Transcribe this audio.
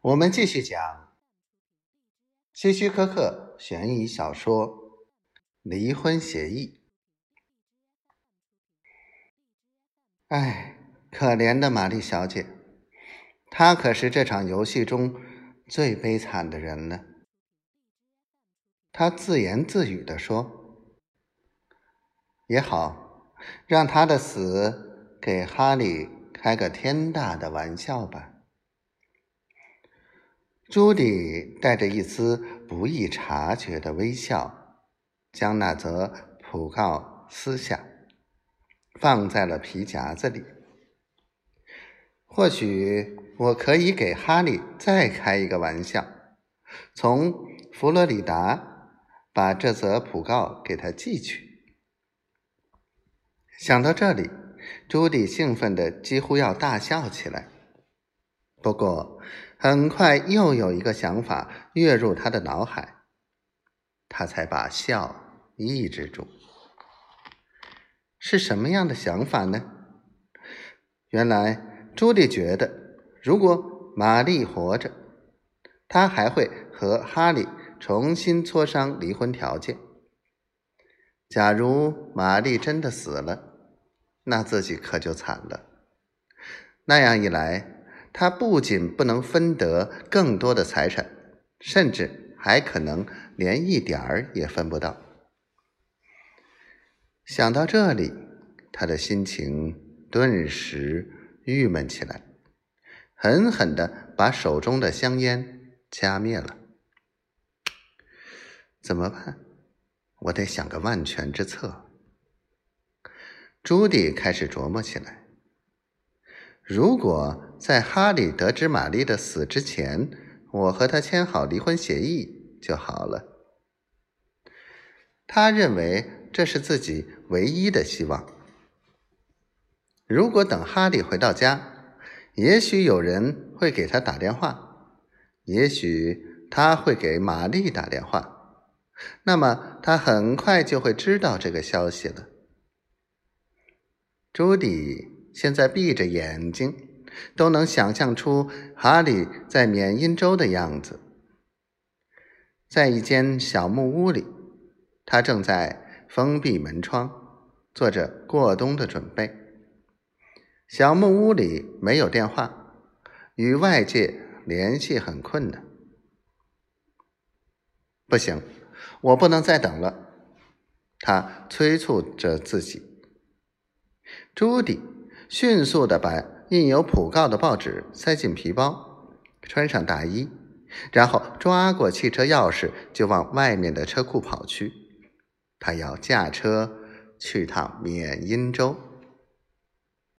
我们继续讲希区柯克悬疑小说《离婚协议》。哎，可怜的玛丽小姐，她可是这场游戏中最悲惨的人呢。她自言自语地说：“也好，让她的死给哈利开个天大的玩笑吧。”朱迪带着一丝不易察觉的微笑，将那则讣告撕下，放在了皮夹子里。或许我可以给哈利再开一个玩笑，从佛罗里达把这则讣告给他寄去。想到这里，朱迪兴奋的几乎要大笑起来。不过，很快又有一个想法跃入他的脑海，他才把笑抑制住。是什么样的想法呢？原来朱莉觉得，如果玛丽活着，他还会和哈利重新磋商离婚条件。假如玛丽真的死了，那自己可就惨了。那样一来，他不仅不能分得更多的财产，甚至还可能连一点儿也分不到。想到这里，他的心情顿时郁闷起来，狠狠地把手中的香烟掐灭了。怎么办？我得想个万全之策。朱迪开始琢磨起来。如果在哈利得知玛丽的死之前，我和他签好离婚协议就好了。他认为这是自己唯一的希望。如果等哈利回到家，也许有人会给他打电话，也许他会给玛丽打电话，那么他很快就会知道这个消息了。朱迪。现在闭着眼睛，都能想象出哈利在缅因州的样子，在一间小木屋里，他正在封闭门窗，做着过冬的准备。小木屋里没有电话，与外界联系很困难。不行，我不能再等了，他催促着自己。朱迪。迅速的把印有讣告的报纸塞进皮包，穿上大衣，然后抓过汽车钥匙就往外面的车库跑去。他要驾车去趟缅因州。